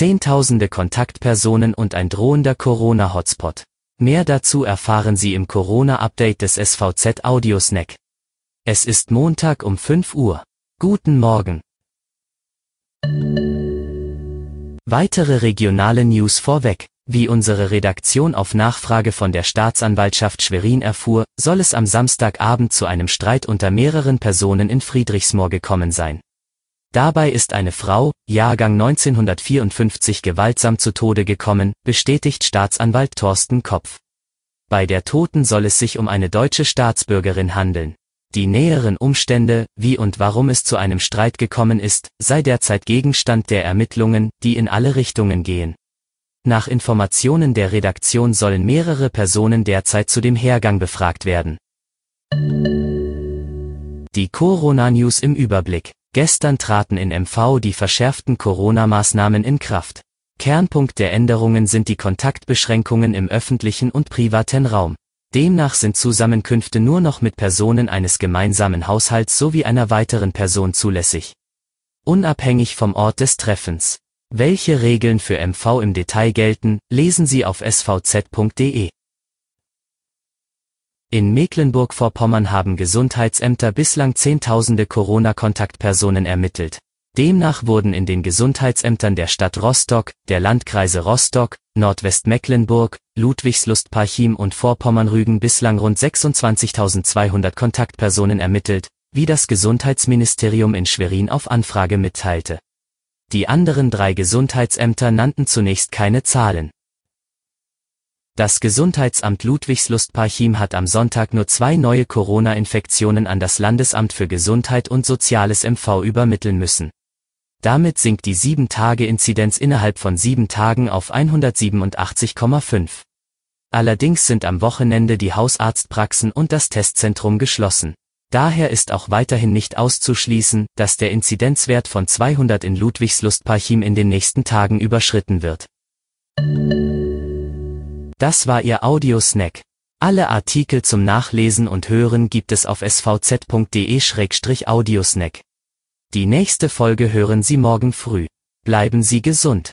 Zehntausende Kontaktpersonen und ein drohender Corona-Hotspot. Mehr dazu erfahren Sie im Corona-Update des SVZ Audiosnack. Es ist Montag um 5 Uhr. Guten Morgen. Weitere regionale News vorweg. Wie unsere Redaktion auf Nachfrage von der Staatsanwaltschaft Schwerin erfuhr, soll es am Samstagabend zu einem Streit unter mehreren Personen in Friedrichsmoor gekommen sein. Dabei ist eine Frau, Jahrgang 1954 gewaltsam zu Tode gekommen, bestätigt Staatsanwalt Thorsten Kopf. Bei der Toten soll es sich um eine deutsche Staatsbürgerin handeln. Die näheren Umstände, wie und warum es zu einem Streit gekommen ist, sei derzeit Gegenstand der Ermittlungen, die in alle Richtungen gehen. Nach Informationen der Redaktion sollen mehrere Personen derzeit zu dem Hergang befragt werden. Die Corona-News im Überblick. Gestern traten in MV die verschärften Corona-Maßnahmen in Kraft. Kernpunkt der Änderungen sind die Kontaktbeschränkungen im öffentlichen und privaten Raum. Demnach sind Zusammenkünfte nur noch mit Personen eines gemeinsamen Haushalts sowie einer weiteren Person zulässig. Unabhängig vom Ort des Treffens. Welche Regeln für MV im Detail gelten, lesen Sie auf svz.de. In Mecklenburg-Vorpommern haben Gesundheitsämter bislang Zehntausende Corona-Kontaktpersonen ermittelt. Demnach wurden in den Gesundheitsämtern der Stadt Rostock, der Landkreise Rostock, Nordwestmecklenburg, Ludwigslust-Parchim und Vorpommern-Rügen bislang rund 26.200 Kontaktpersonen ermittelt, wie das Gesundheitsministerium in Schwerin auf Anfrage mitteilte. Die anderen drei Gesundheitsämter nannten zunächst keine Zahlen. Das Gesundheitsamt Ludwigslust-Parchim hat am Sonntag nur zwei neue Corona-Infektionen an das Landesamt für Gesundheit und Soziales MV übermitteln müssen. Damit sinkt die 7-Tage-Inzidenz innerhalb von sieben Tagen auf 187,5. Allerdings sind am Wochenende die Hausarztpraxen und das Testzentrum geschlossen. Daher ist auch weiterhin nicht auszuschließen, dass der Inzidenzwert von 200 in Ludwigslust-Parchim in den nächsten Tagen überschritten wird. Das war Ihr Audiosnack. Alle Artikel zum Nachlesen und Hören gibt es auf svz.de-audiosnack. Die nächste Folge hören Sie morgen früh. Bleiben Sie gesund.